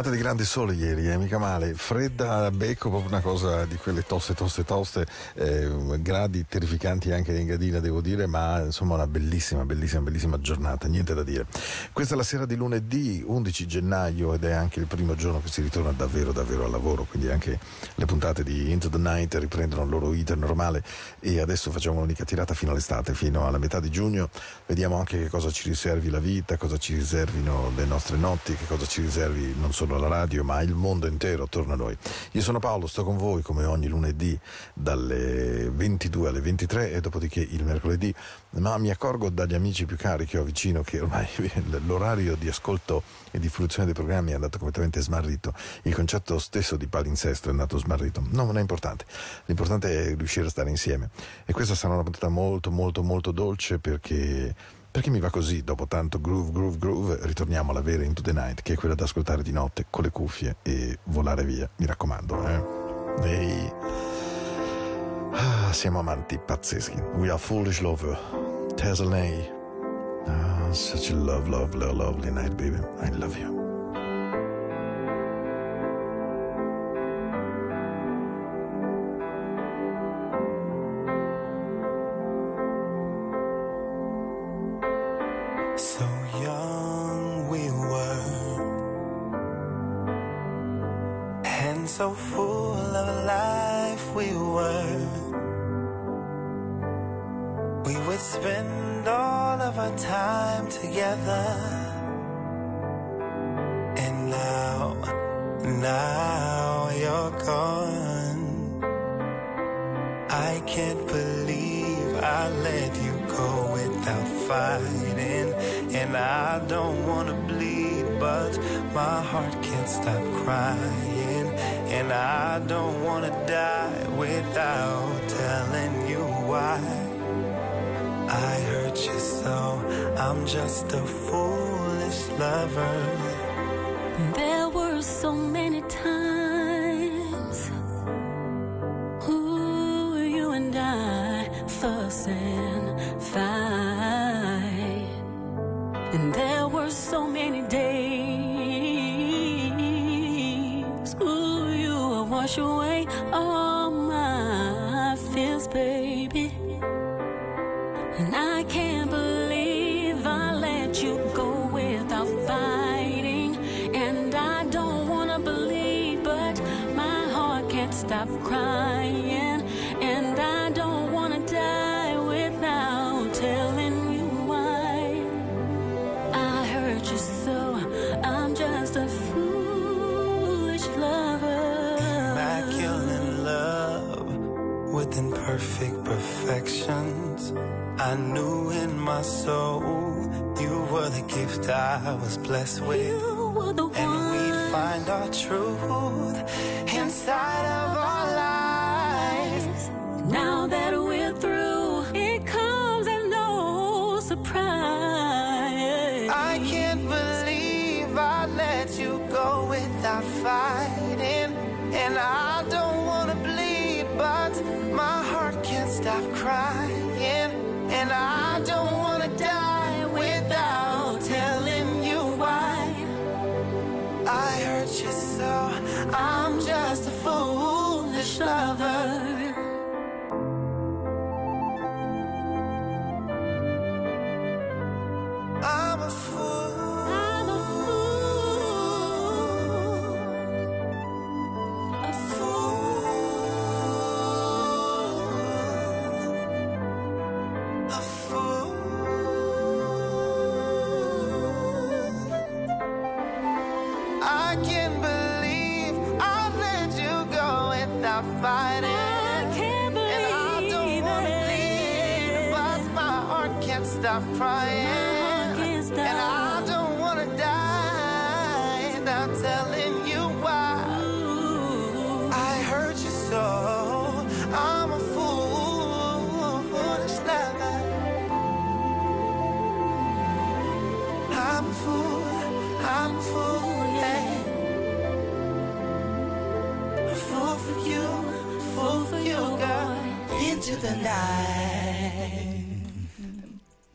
Giornata di grande sole ieri, eh, mica male, fredda a becco, proprio una cosa di quelle toste, toste, toste, eh, gradi terrificanti anche in Gadina devo dire, ma insomma una bellissima, bellissima, bellissima giornata, niente da dire. Questa è la sera di lunedì 11 gennaio ed è anche il primo giorno che si ritorna davvero, davvero al lavoro, quindi anche le puntate di Into the Night riprendono il loro iter normale e adesso facciamo un'unica tirata fino all'estate, fino alla metà di giugno, vediamo anche che cosa ci riservi la vita, cosa ci riservino le nostre notti, che cosa ci riservi non solo la radio ma il mondo intero attorno a noi. Io sono Paolo, sto con voi come ogni lunedì dalle 22 alle 23 e dopodiché il mercoledì, ma mi accorgo dagli amici più cari che ho vicino che ormai l'orario di ascolto e di fruizione dei programmi è andato completamente smarrito, il concetto stesso di palinsesto è andato smarrito. No, non è importante, l'importante è riuscire a stare insieme e questa sarà una puntata molto molto molto dolce perché perché mi va così, dopo tanto groove, groove, groove, ritorniamo alla vera Into the Night, che è quella da ascoltare di notte con le cuffie e volare via, mi raccomando. Eh? Ehi. Ah, siamo amanti pazzeschi. We are foolish lover. Tesley. Ah, such a love, love, love, lovely night, baby. I love you. So full of life we were. We would spend all of our time together, and now, now you're gone. I can't believe I let you go without fighting. And I don't wanna bleed, but my heart can't stop crying. And I don't wanna die without telling you why. I hurt you so, I'm just a foolish lover. I knew in my soul you were the gift I was blessed with. You were the one. And we'd find our truth inside of our lives.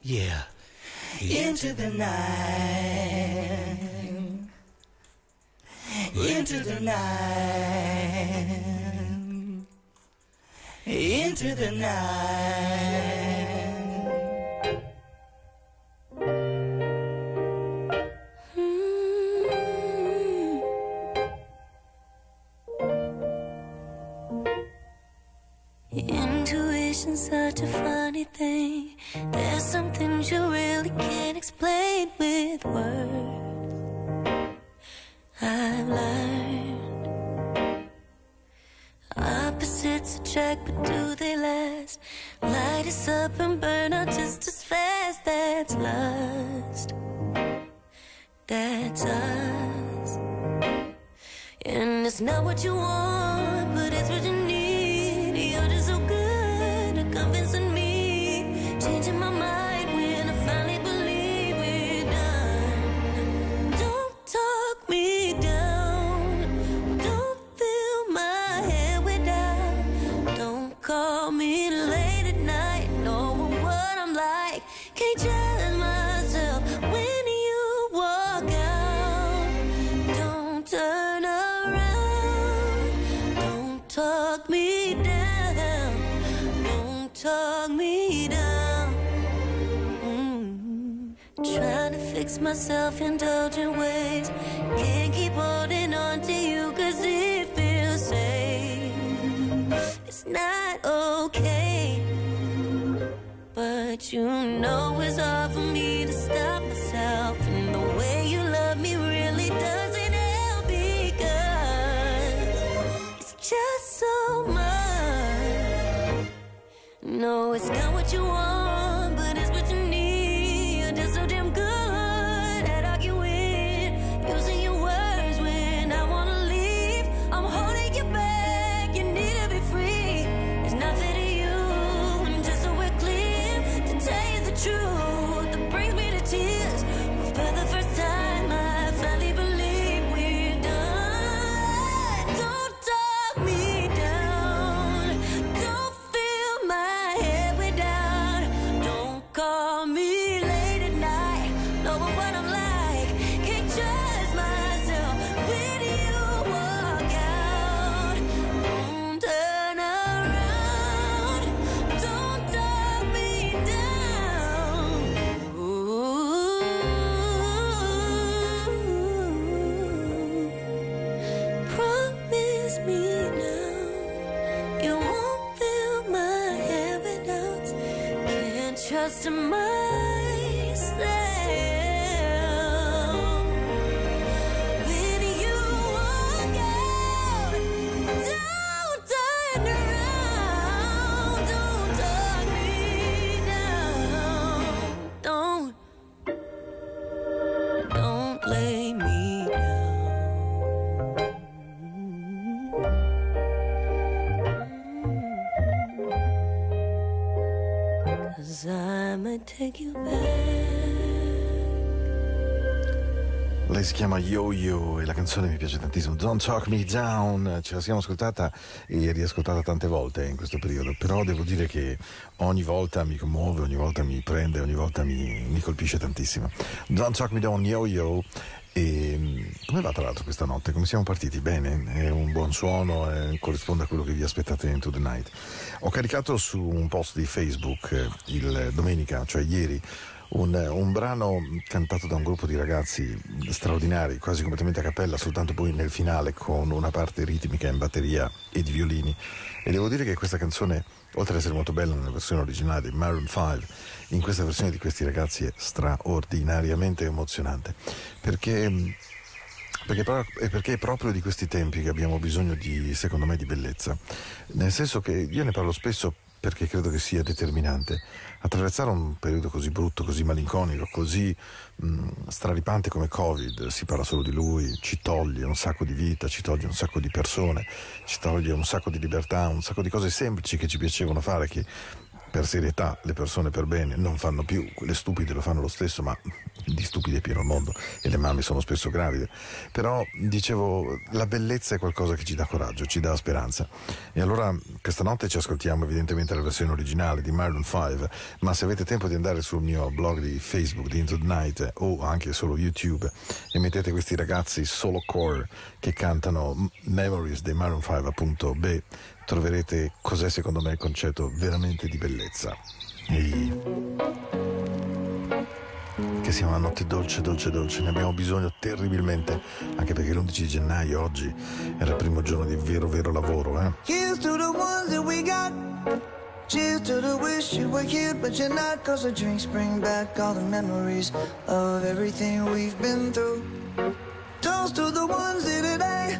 Yeah. Into the night. Into the night. Into the night. Lei si chiama Yo-Yo e la canzone mi piace tantissimo. Don't Talk Me Down. Ce la siamo ascoltata e riascoltata tante volte in questo periodo, però devo dire che ogni volta mi commuove, ogni volta mi prende, ogni volta mi, mi colpisce tantissimo. Don't Talk Me Down, Yo-Yo. E come va tra l'altro questa notte? Come siamo partiti? Bene? È un buon suono? eh, corrisponde a quello che vi aspettate into the night? Ho caricato su un post di Facebook eh, il domenica, cioè ieri, un, un brano cantato da un gruppo di ragazzi straordinari, quasi completamente a cappella, soltanto poi nel finale con una parte ritmica in batteria e di violini. E devo dire che questa canzone, oltre ad essere molto bella nella versione originale di Maroon 5, in questa versione di questi ragazzi è straordinariamente emozionante. Perché perché, è perché è proprio di questi tempi che abbiamo bisogno di, secondo me, di bellezza. Nel senso che io ne parlo spesso perché credo che sia determinante. Attraversare un periodo così brutto, così malinconico, così mh, straripante come Covid, si parla solo di lui, ci toglie un sacco di vita, ci toglie un sacco di persone, ci toglie un sacco di libertà, un sacco di cose semplici che ci piacevano fare, che per serietà le persone per bene non fanno più, quelle stupide lo fanno lo stesso, ma di stupide è pieno il mondo e le mamme sono spesso gravide. Però dicevo, la bellezza è qualcosa che ci dà coraggio, ci dà speranza. E allora questa notte ci ascoltiamo evidentemente la versione originale di Maroon 5, ma se avete tempo di andare sul mio blog di Facebook di Into the Night o anche solo YouTube e mettete questi ragazzi solo core che cantano Memories dei Maroon 5 appunto, beh, troverete cos'è secondo me il concetto veramente di bellezza. Ehi. Che sia una notte dolce, dolce, dolce, ne abbiamo bisogno terribilmente, anche perché l'11 gennaio oggi era il primo giorno di vero, vero lavoro, eh? Here's to the ones that we got. Cheers to the wish you were here, but you're not. Cause the drinks bring back all the memories of everything we've been through. Toast to the ones here today.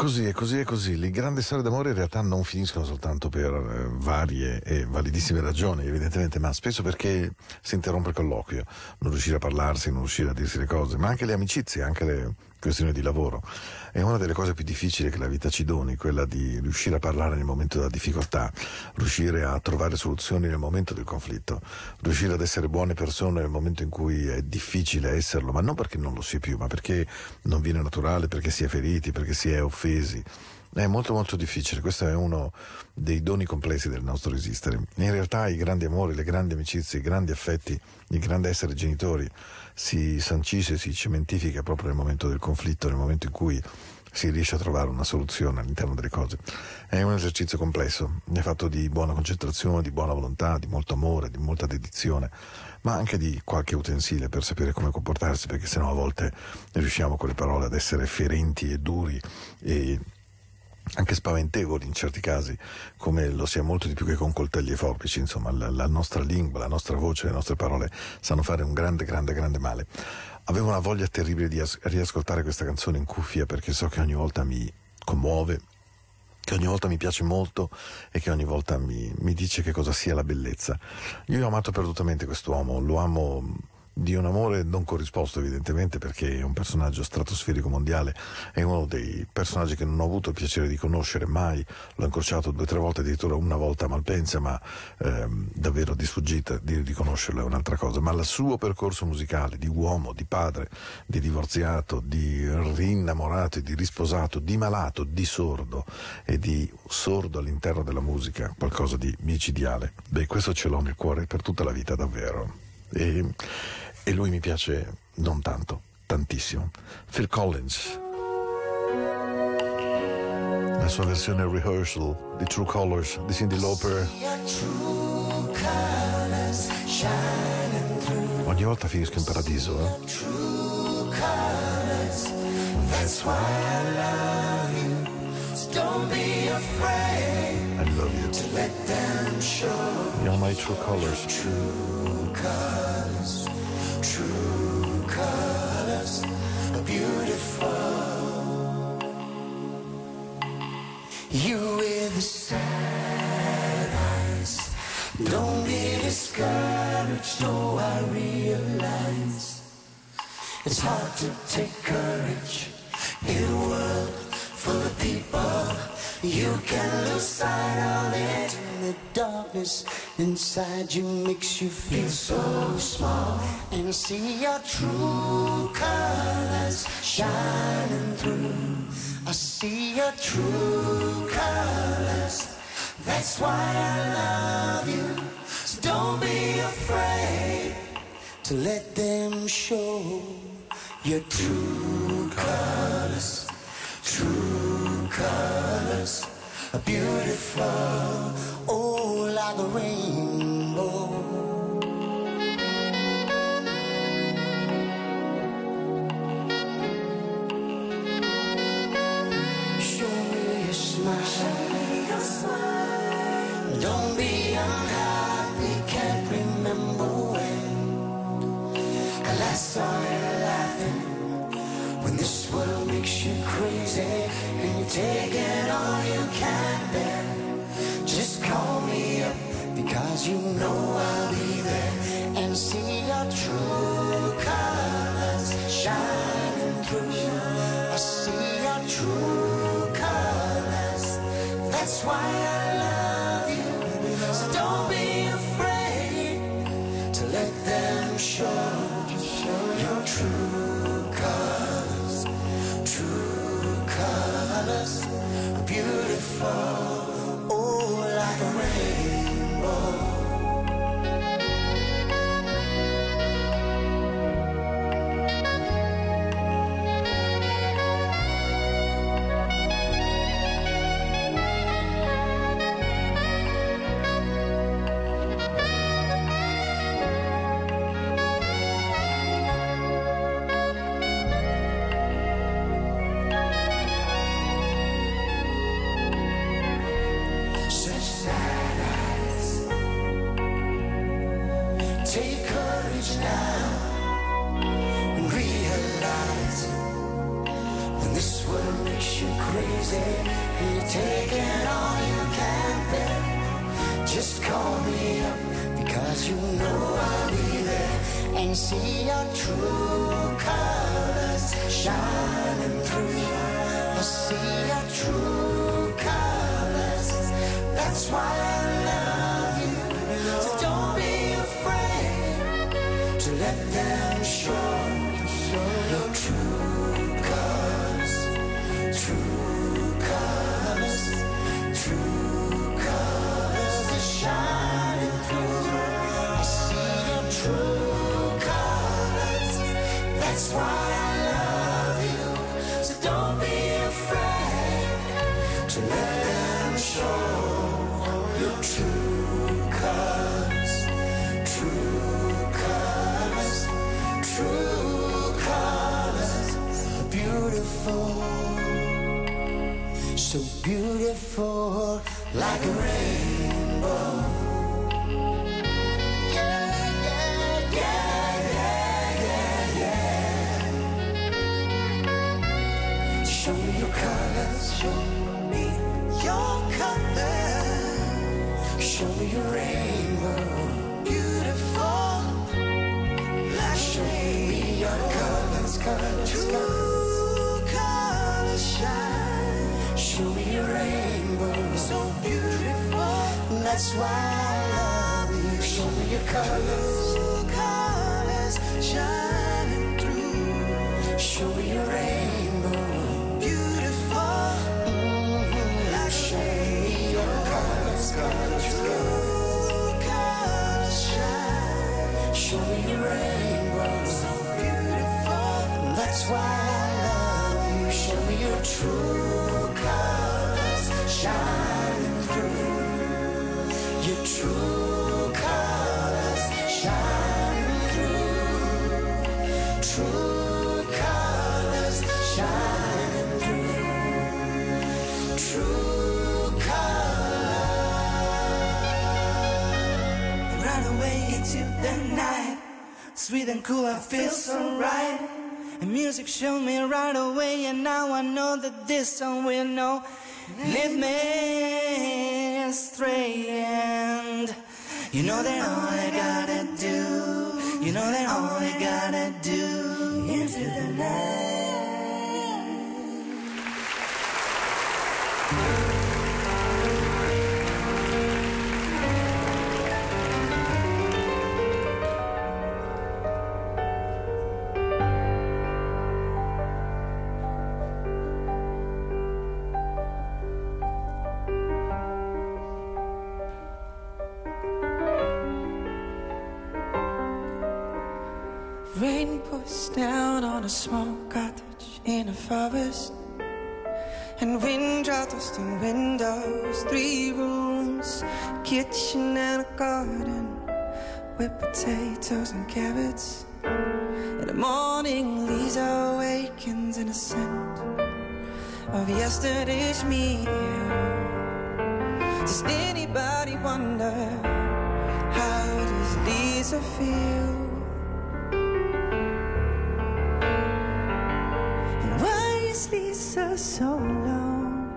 così, è così, è così. Le grandi storie d'amore in realtà non finiscono soltanto per eh, varie e validissime ragioni, evidentemente, ma spesso perché si interrompe il colloquio, non riuscire a parlarsi, non riuscire a dirsi le cose, ma anche le amicizie, anche le questione di lavoro. È una delle cose più difficili che la vita ci doni, quella di riuscire a parlare nel momento della difficoltà, riuscire a trovare soluzioni nel momento del conflitto, riuscire ad essere buone persone nel momento in cui è difficile esserlo, ma non perché non lo si è più, ma perché non viene naturale, perché si è feriti, perché si è offesi. È molto molto difficile, questo è uno dei doni complessi del nostro esistere. In realtà i grandi amori, le grandi amicizie, i grandi affetti, il grande essere genitori, si sancisce, si cementifica proprio nel momento del conflitto, nel momento in cui si riesce a trovare una soluzione all'interno delle cose. È un esercizio complesso, è fatto di buona concentrazione, di buona volontà, di molto amore, di molta dedizione, ma anche di qualche utensile per sapere come comportarsi, perché sennò a volte riusciamo con le parole ad essere ferenti e duri e anche spaventevoli in certi casi, come lo sia molto di più che con coltelli e forbici, insomma la, la, nostra lingua, la nostra voce, le nostre parole sanno fare un grande, grande, grande male. Avevo una voglia terribile di as- riascoltare questa canzone in cuffia perché so che ogni volta mi commuove, che ogni volta mi piace molto e che ogni volta mi, mi dice che cosa sia la bellezza. Io ho amato perdutamente quest'uomo, lo amo di un amore non corrisposto evidentemente perché è un personaggio stratosferico mondiale, è uno dei personaggi che non ho avuto il piacere di conoscere mai, l'ho incrociato due o tre volte, addirittura una volta a Malpensa, ma ehm, davvero di sfuggita, di, di conoscerlo è un'altra cosa, ma il suo percorso musicale di uomo, di padre, di divorziato, di rinnamorato di risposato, di malato, di sordo e di sordo all'interno della musica, qualcosa di micidiale, beh questo ce l'ho nel cuore per tutta la vita davvero. E, e lui mi piace non tanto, tantissimo. Phil Collins. La sua versione rehearsal di True Colors di Cindy Lauper. Ogni volta finisco in paradiso, eh? I love you. To let them show You're my true colors. true colors. True colors are beautiful. You with the sad eyes. Don't be discouraged. No, I realize. It's hard to take courage in a world full of people. You can lose sight of it. The darkness inside you makes you feel so small. And see your true colors shining through. I see your true colors. That's why I love you. So don't be afraid to let them show your true colors. True colors are beautiful, oh, like a rainbow. Show me your smile. Don't be unhappy, can't remember when. I last saw you laughing when this world makes you crazy and you're taking because you know I'll be there and see your true colors shining through. You. I see your true colors. That's why I and see your true colors shining through. I see your true colors. That's why I love you. So don't be afraid to let them show That's why I love you. So don't be afraid. So let them show your true colors, true colors, true colors. Beautiful, so beautiful, like a rainbow. That's why I love you. Show me your colors, colors shining through. Show me your rainbow, beautiful. Show your colors. Show me your rainbow, so beautiful. That's why I love you. Show me your true Sweet and cool, I feel so right. And music showed me right away, and now I know that this song will know. Lead me astray, and you know that all I gotta do, you know that all I forest. And wind rattles through windows, three rooms, kitchen and a garden with potatoes and carrots. In the morning, Lisa awakens in a scent of yesterday's meal. Does anybody wonder how does Lisa feel? Why is Lisa so alone?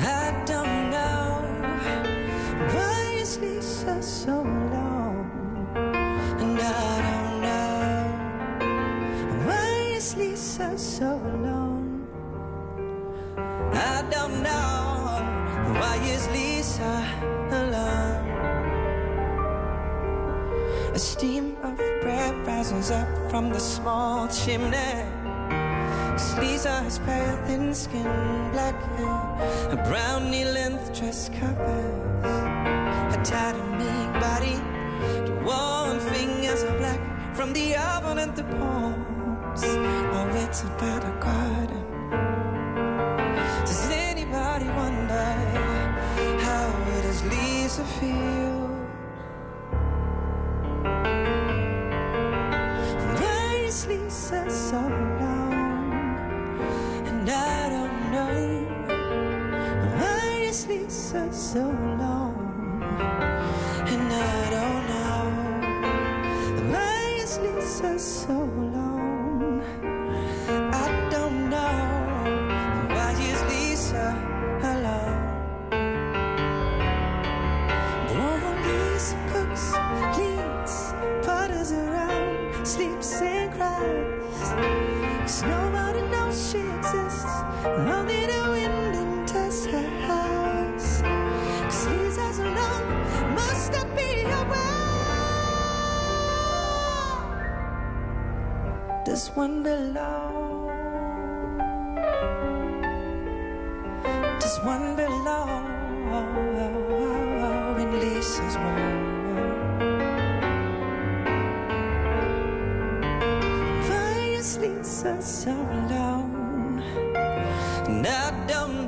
I don't know. Why is Lisa so alone? And I don't know. Why is Lisa so alone? I don't know. Why is Lisa alone? A steam of bread rises up from the small chimney. Lisa has pale, thin skin, black hair, a brown knee-length dress covers A tattered meek body. The warm fingers are black from the oven and the palms are wetted by the garden. Does anybody wonder how does Lisa feel? So Does one belong? Does one belong in Lisa's world? Why is Lisa so alone? And I don't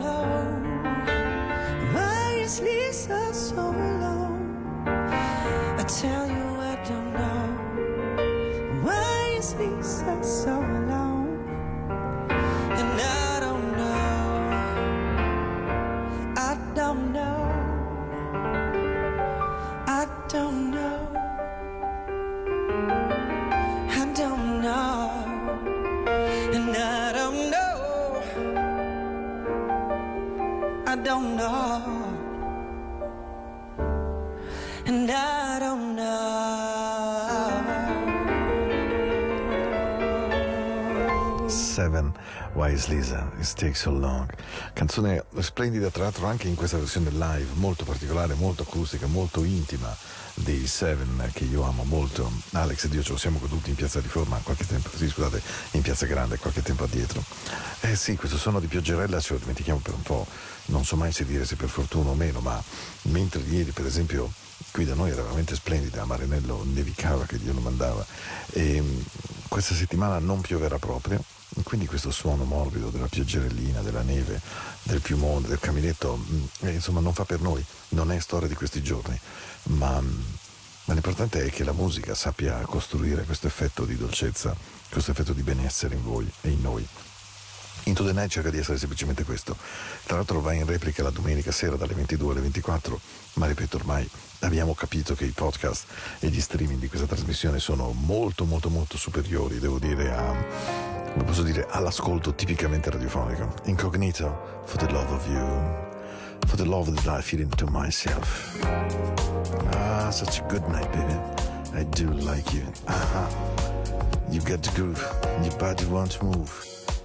Wise Lisa, It Takes So Long. Canzone splendida, tra l'altro anche in questa versione live, molto particolare, molto acustica, molto intima dei Seven che io amo molto. Alex ed io ce lo siamo goduti in Piazza Riforma qualche tempo, sì scusate, in Piazza Grande qualche tempo addietro. Eh sì, questo suono di pioggerella ce lo dimentichiamo per un po', non so mai se dire se per fortuna o meno, ma mentre ieri per esempio qui da noi era veramente splendida, a Marinello nevicava che Dio lo mandava e mh, questa settimana non pioverà proprio, quindi questo suono morbido della pioggerellina, della neve, del piumone, del caminetto, mh, eh, insomma non fa per noi, non è storia di questi giorni, ma, mh, ma l'importante è che la musica sappia costruire questo effetto di dolcezza, questo effetto di benessere in voi e in noi. Into the Night cerca di essere semplicemente questo. Tra l'altro va in replica la domenica sera dalle 22 alle 24, ma ripeto ormai abbiamo capito che i podcast e gli streaming di questa trasmissione sono molto molto molto superiori, devo dire, a, come posso dire, all'ascolto tipicamente radiofonico. Incognito, for the love of you, for the love that I feel into myself. Ah, such a good night, baby. I do like you. Uh-huh. You got the groove, your body won't move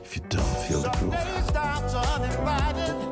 if you don't feel the groove. Somebody stops uninvited,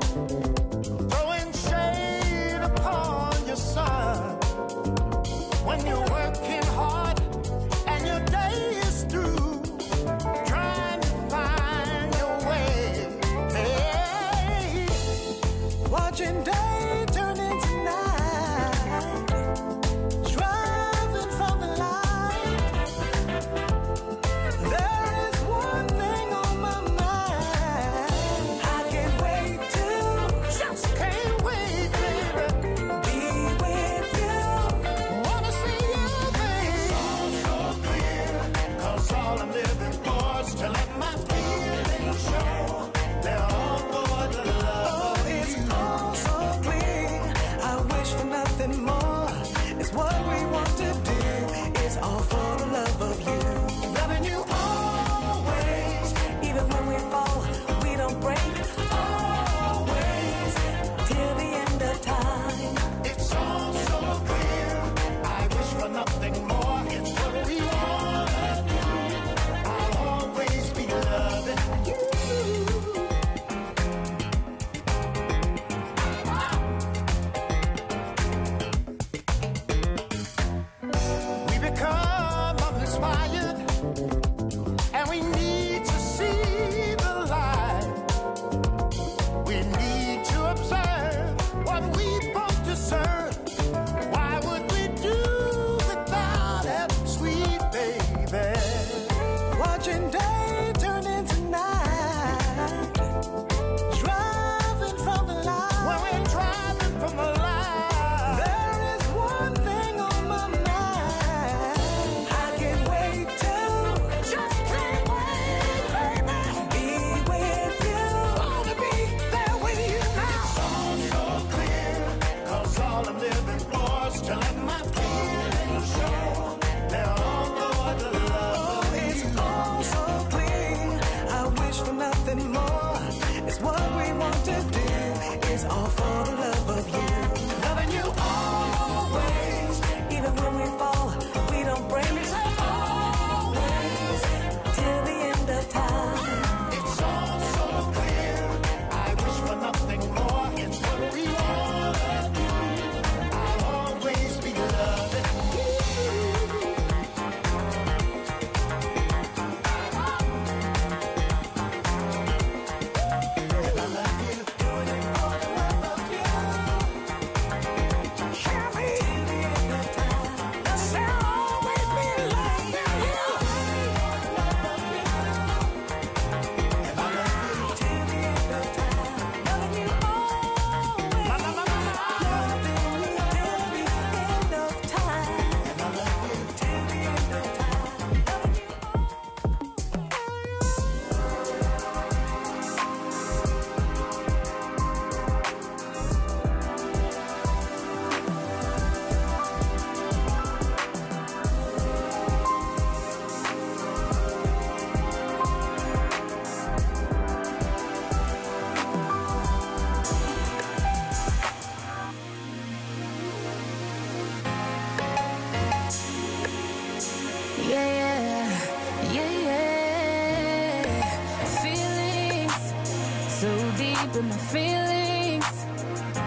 in my feelings.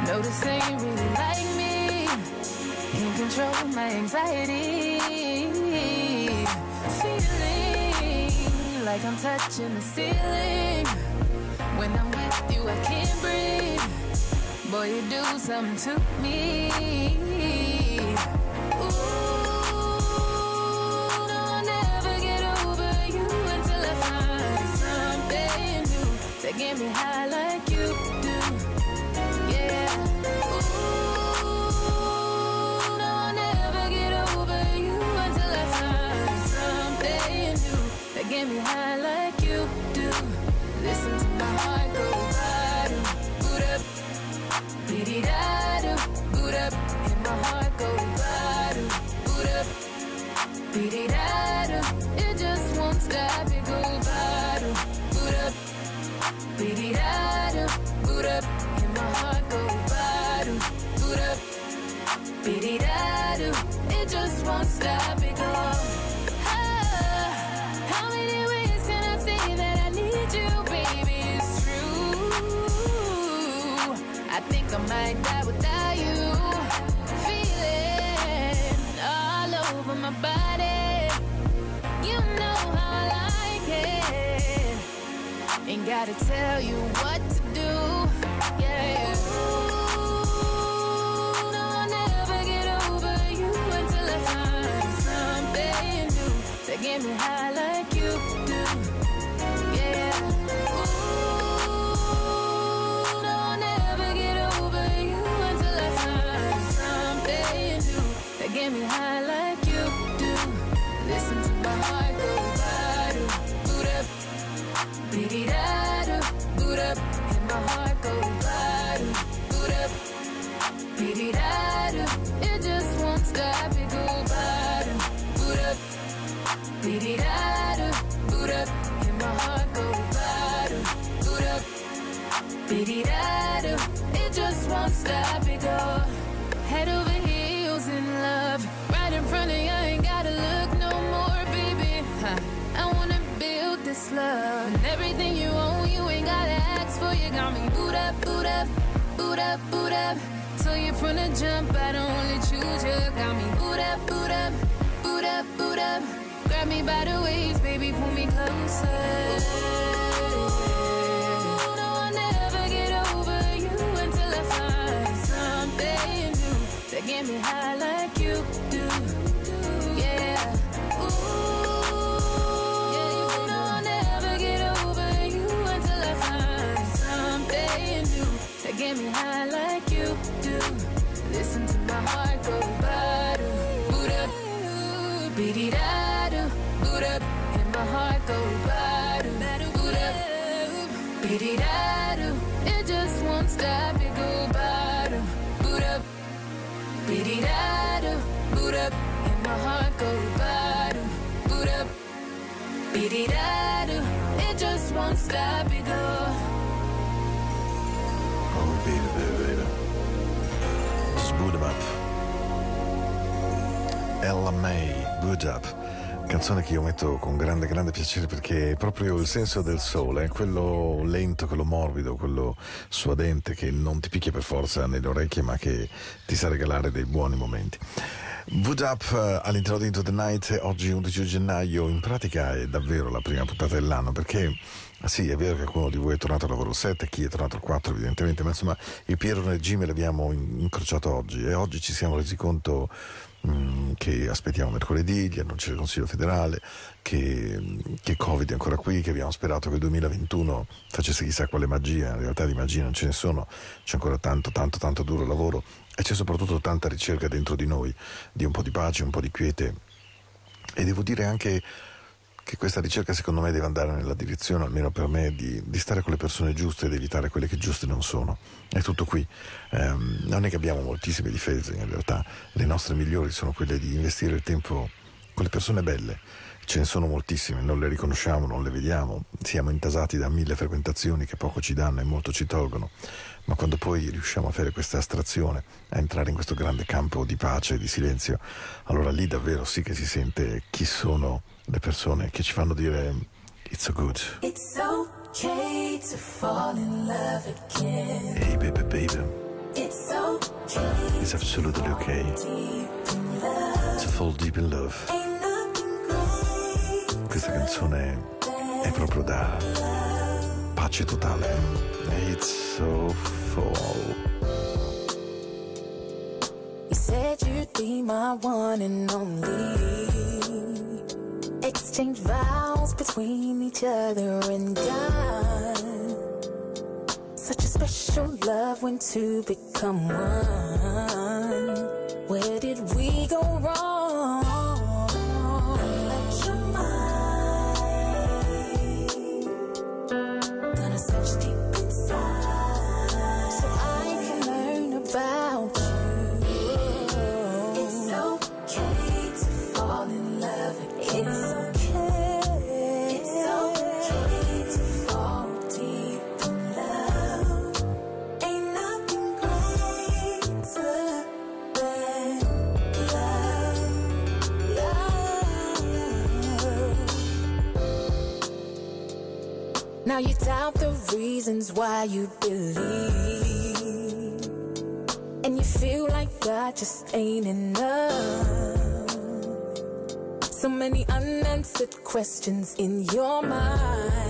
Notice they ain't really like me. Can't control my anxiety. Feeling like I'm touching the ceiling. When I'm with you, I can't breathe. Boy, you do something to me. Get me high like you do. Yeah. Ooh, no, I'll never get over you until I find something new that get me high gotta tell you what to do. Yeah. Ooh, no, I'll never get over you until I find something new that get me high up, boot up. So you from the jump, I don't wanna choose you. Got me boot up, boot up, boot up, boot up. Grab me by the waist, baby, pull me closer. No, I'll never get over you until I find something new that get me high like you do. Get me high like you do. Listen to my heart go bottom, boot up, da up, and my heart go bottom, boot up, beat da It just won't stop, it go bottom, boot up, da up, and my heart go bottom, boot up, da It just won't stop, it go. Ella May, Boot Up. Canzone che io metto con grande, grande piacere perché è proprio il senso del sole, quello lento, quello morbido, quello suadente che non ti picchia per forza nelle orecchie ma che ti sa regalare dei buoni momenti. Boot Up eh, all'interno di Into the Night, oggi 11 gennaio, in pratica è davvero la prima puntata dell'anno perché sì, è vero che qualcuno di voi è tornato al lavoro 7, chi è tornato al 4 evidentemente, ma insomma il Piero Jimmy l'abbiamo in- incrociato oggi e oggi ci siamo resi conto mm, che aspettiamo mercoledì, gli annunci del Consiglio federale, che, che Covid è ancora qui, che abbiamo sperato che il 2021 facesse chissà quale magia, in realtà di magie non ce ne sono, c'è ancora tanto, tanto, tanto duro lavoro e c'è soprattutto tanta ricerca dentro di noi, di un po' di pace, un po' di quiete. E devo dire anche che questa ricerca secondo me deve andare nella direzione, almeno per me, di, di stare con le persone giuste ed evitare quelle che giuste non sono. È tutto qui. Ehm, non è che abbiamo moltissime difese, in realtà le nostre migliori sono quelle di investire il tempo con le persone belle. Ce ne sono moltissime, non le riconosciamo, non le vediamo, siamo intasati da mille frequentazioni che poco ci danno e molto ci tolgono, ma quando poi riusciamo a fare questa astrazione, a entrare in questo grande campo di pace e di silenzio, allora lì davvero sì che si sente chi sono le persone che ci fanno dire It's so good. It's okay to fall in love again. Hey baby baby. It's okay. It's absolutely okay. To fall deep in love. Questa canzone è proprio da pace totale. It's so full. You said you'd be my one and only. exchange vows between each other and God. Such a special love when two become one. Where did we go wrong? why you believe And you feel like God just ain't enough. So many unanswered questions in your mind.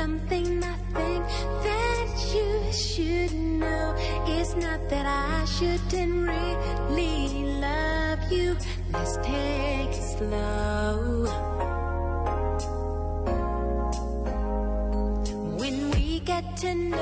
Something I think that you should know. It's not that I shouldn't really love you. Let's take it slow. When we get to know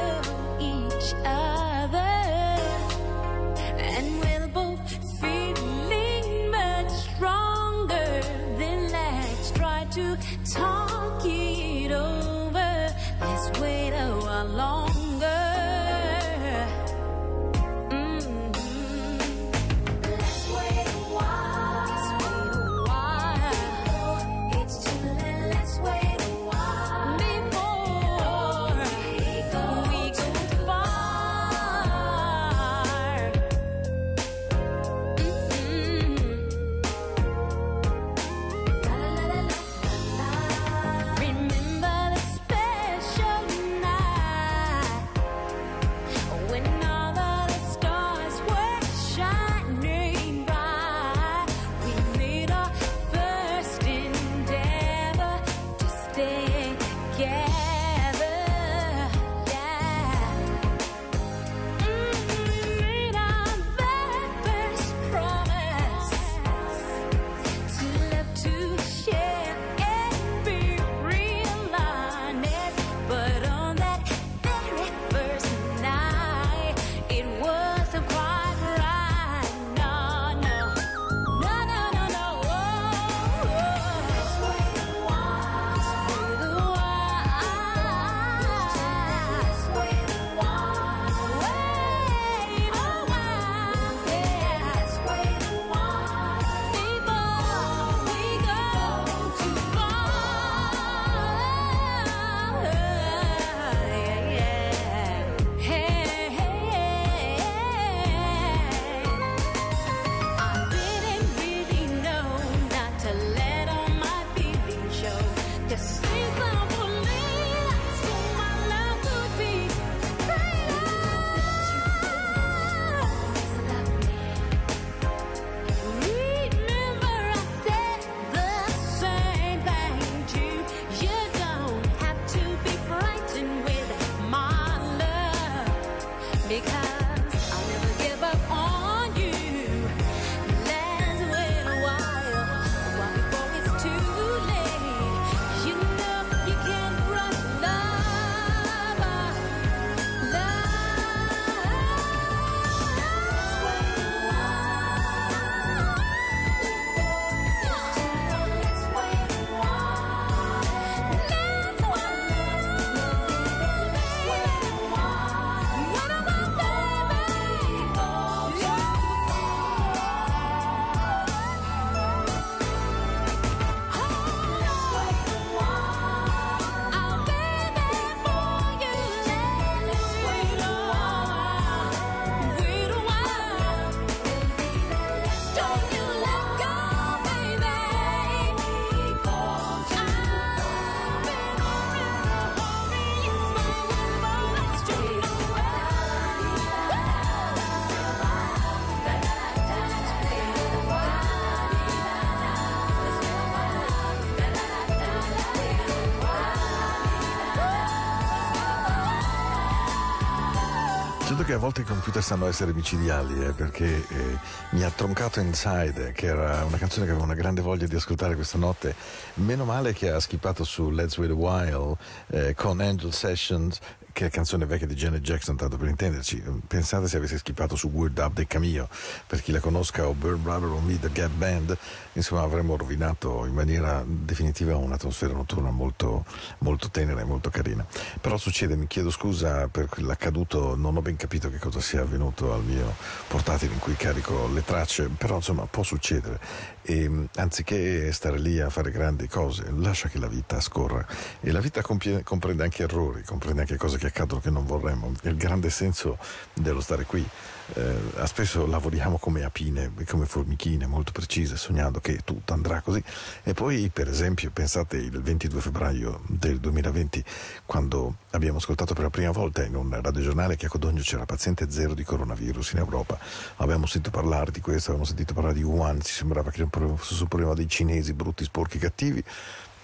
volte i computer sanno essere micidiali, eh, perché eh, mi ha troncato Inside, che era una canzone che avevo una grande voglia di ascoltare questa notte. Meno male che ha skippato su Let's Wait a While eh, con Angel Sessions, che è canzone vecchia di Janet Jackson, tanto per intenderci. Pensate se avesse skippato su Word Up dei Camillo, per chi la conosca, o Bird Brother o Me, The Gap Band, insomma avremmo rovinato in maniera definitiva un'atmosfera notturna molto, molto tenera e molto carina. Però succede, mi chiedo scusa per l'accaduto, non ho ben capito che cosa sia avvenuto al mio portatile in cui carico le tracce, però insomma può succedere e mh, anziché stare lì a fare grandi cose, lascia che la vita scorra e la vita compie- comprende anche errori, comprende anche cose che accadono che non vorremmo. È il grande senso dello stare qui. Eh, spesso lavoriamo come apine, come formichine molto precise, sognando che tutto andrà così. E poi, per esempio, pensate il 22 febbraio del 2020, quando abbiamo ascoltato per la prima volta in un radiogiornale che a Codogno c'era paziente zero di coronavirus in Europa. Abbiamo sentito parlare di questo, abbiamo sentito parlare di Wuhan, ci sembrava che fosse un problema dei cinesi brutti, sporchi, cattivi.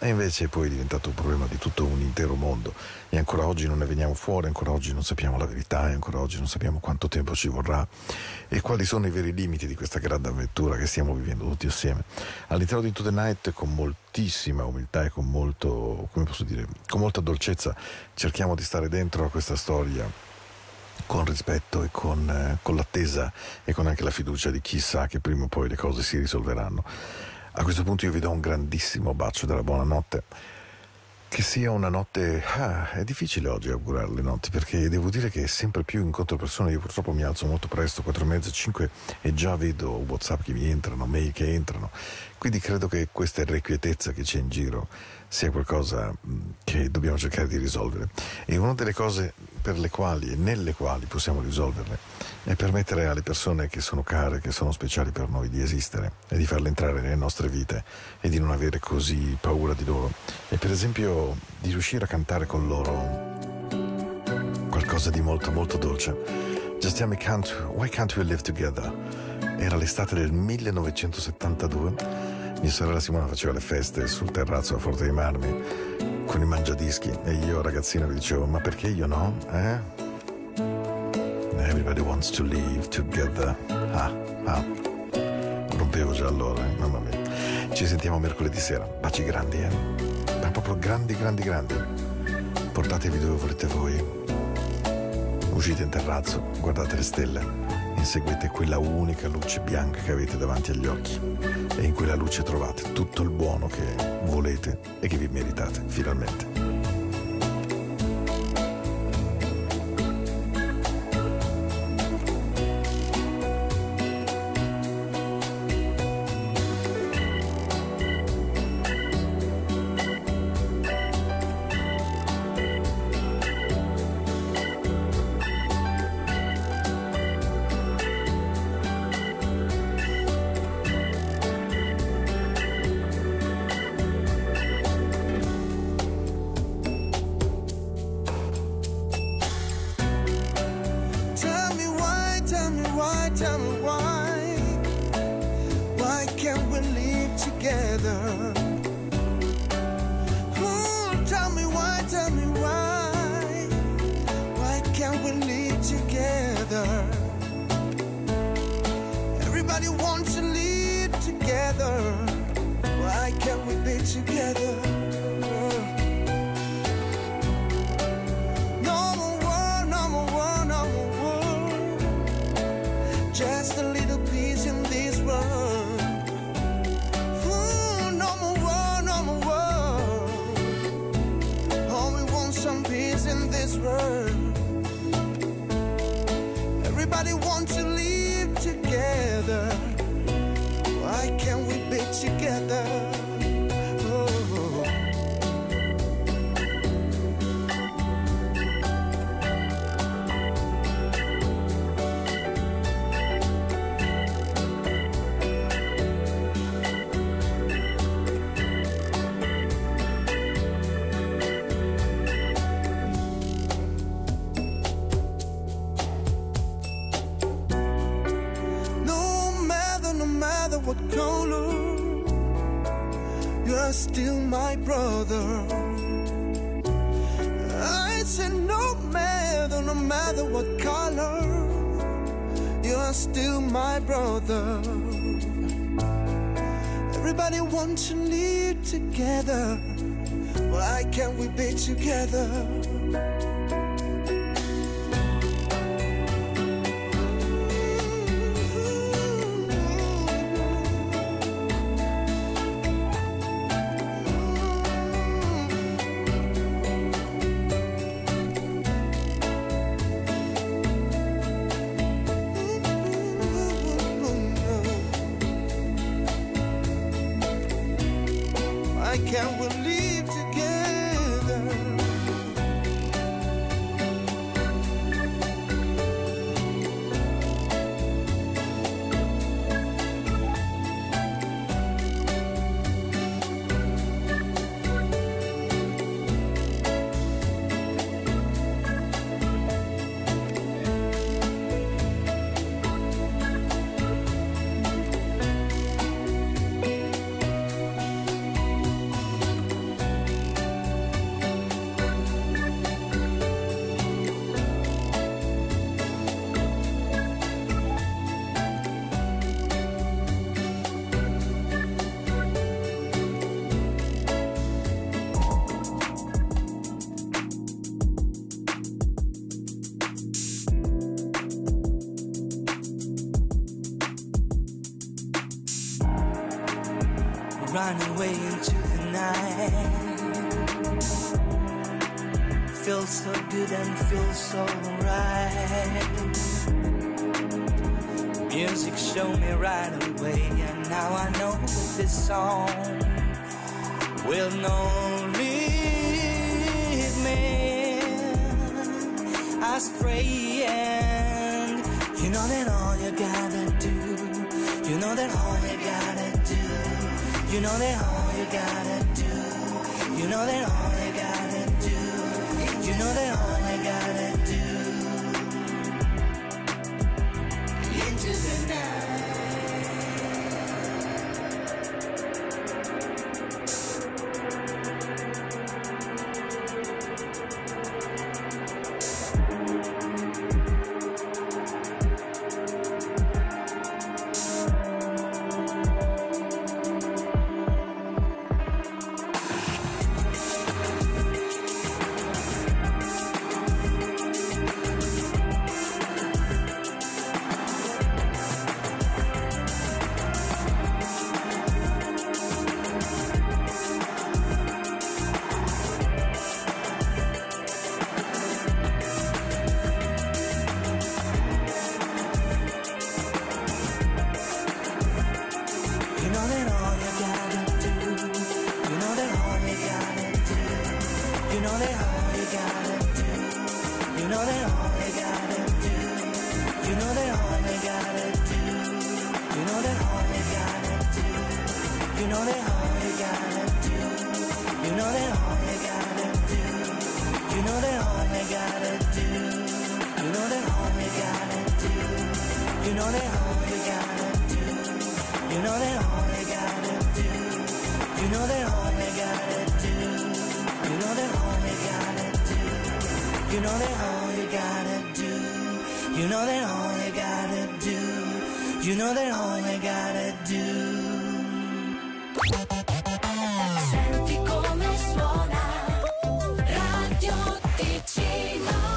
E invece poi è diventato un problema di tutto un intero mondo e ancora oggi non ne veniamo fuori, ancora oggi non sappiamo la verità e ancora oggi non sappiamo quanto tempo ci vorrà e quali sono i veri limiti di questa grande avventura che stiamo vivendo tutti assieme. All'interno di To The Night con moltissima umiltà e con molto, dire, con molta dolcezza cerchiamo di stare dentro a questa storia con rispetto e con, eh, con l'attesa e con anche la fiducia di chi sa che prima o poi le cose si risolveranno. A questo punto io vi do un grandissimo bacio della buonanotte. Che sia una notte... Ah, è difficile oggi augurare le notti perché devo dire che sempre più incontro persone, io purtroppo mi alzo molto presto, 4 e mezza, 5 e già vedo Whatsapp che mi entrano, mail che entrano, quindi credo che questa irrequietezza che c'è in giro sia qualcosa mh, che dobbiamo cercare di risolvere. E una delle cose per le quali e nelle quali possiamo risolverle è permettere alle persone che sono care, che sono speciali per noi di esistere e di farle entrare nelle nostre vite e di non avere così paura di loro. E per esempio di riuscire a cantare con loro qualcosa di molto molto dolce. Just tell me can't, why can't we live together? Era l'estate del 1972 mia sorella Simona faceva le feste sul terrazzo a Forte dei Marmi con i mangiadischi e io ragazzino vi dicevo ma perché io no? Eh? Everybody wants to live together. Ah, ah. Rompevo già allora, eh? mamma mia. Ci sentiamo mercoledì sera. Baci grandi, eh? Ma proprio grandi, grandi, grandi. Portatevi dove volete voi. Uscite in terrazzo, guardate le stelle inseguite quella unica luce bianca che avete davanti agli occhi e in quella luce trovate tutto il buono che volete e che vi meritate finalmente. Together? you gotta do. You know that all you gotta do. You know that all you gotta do. You know that all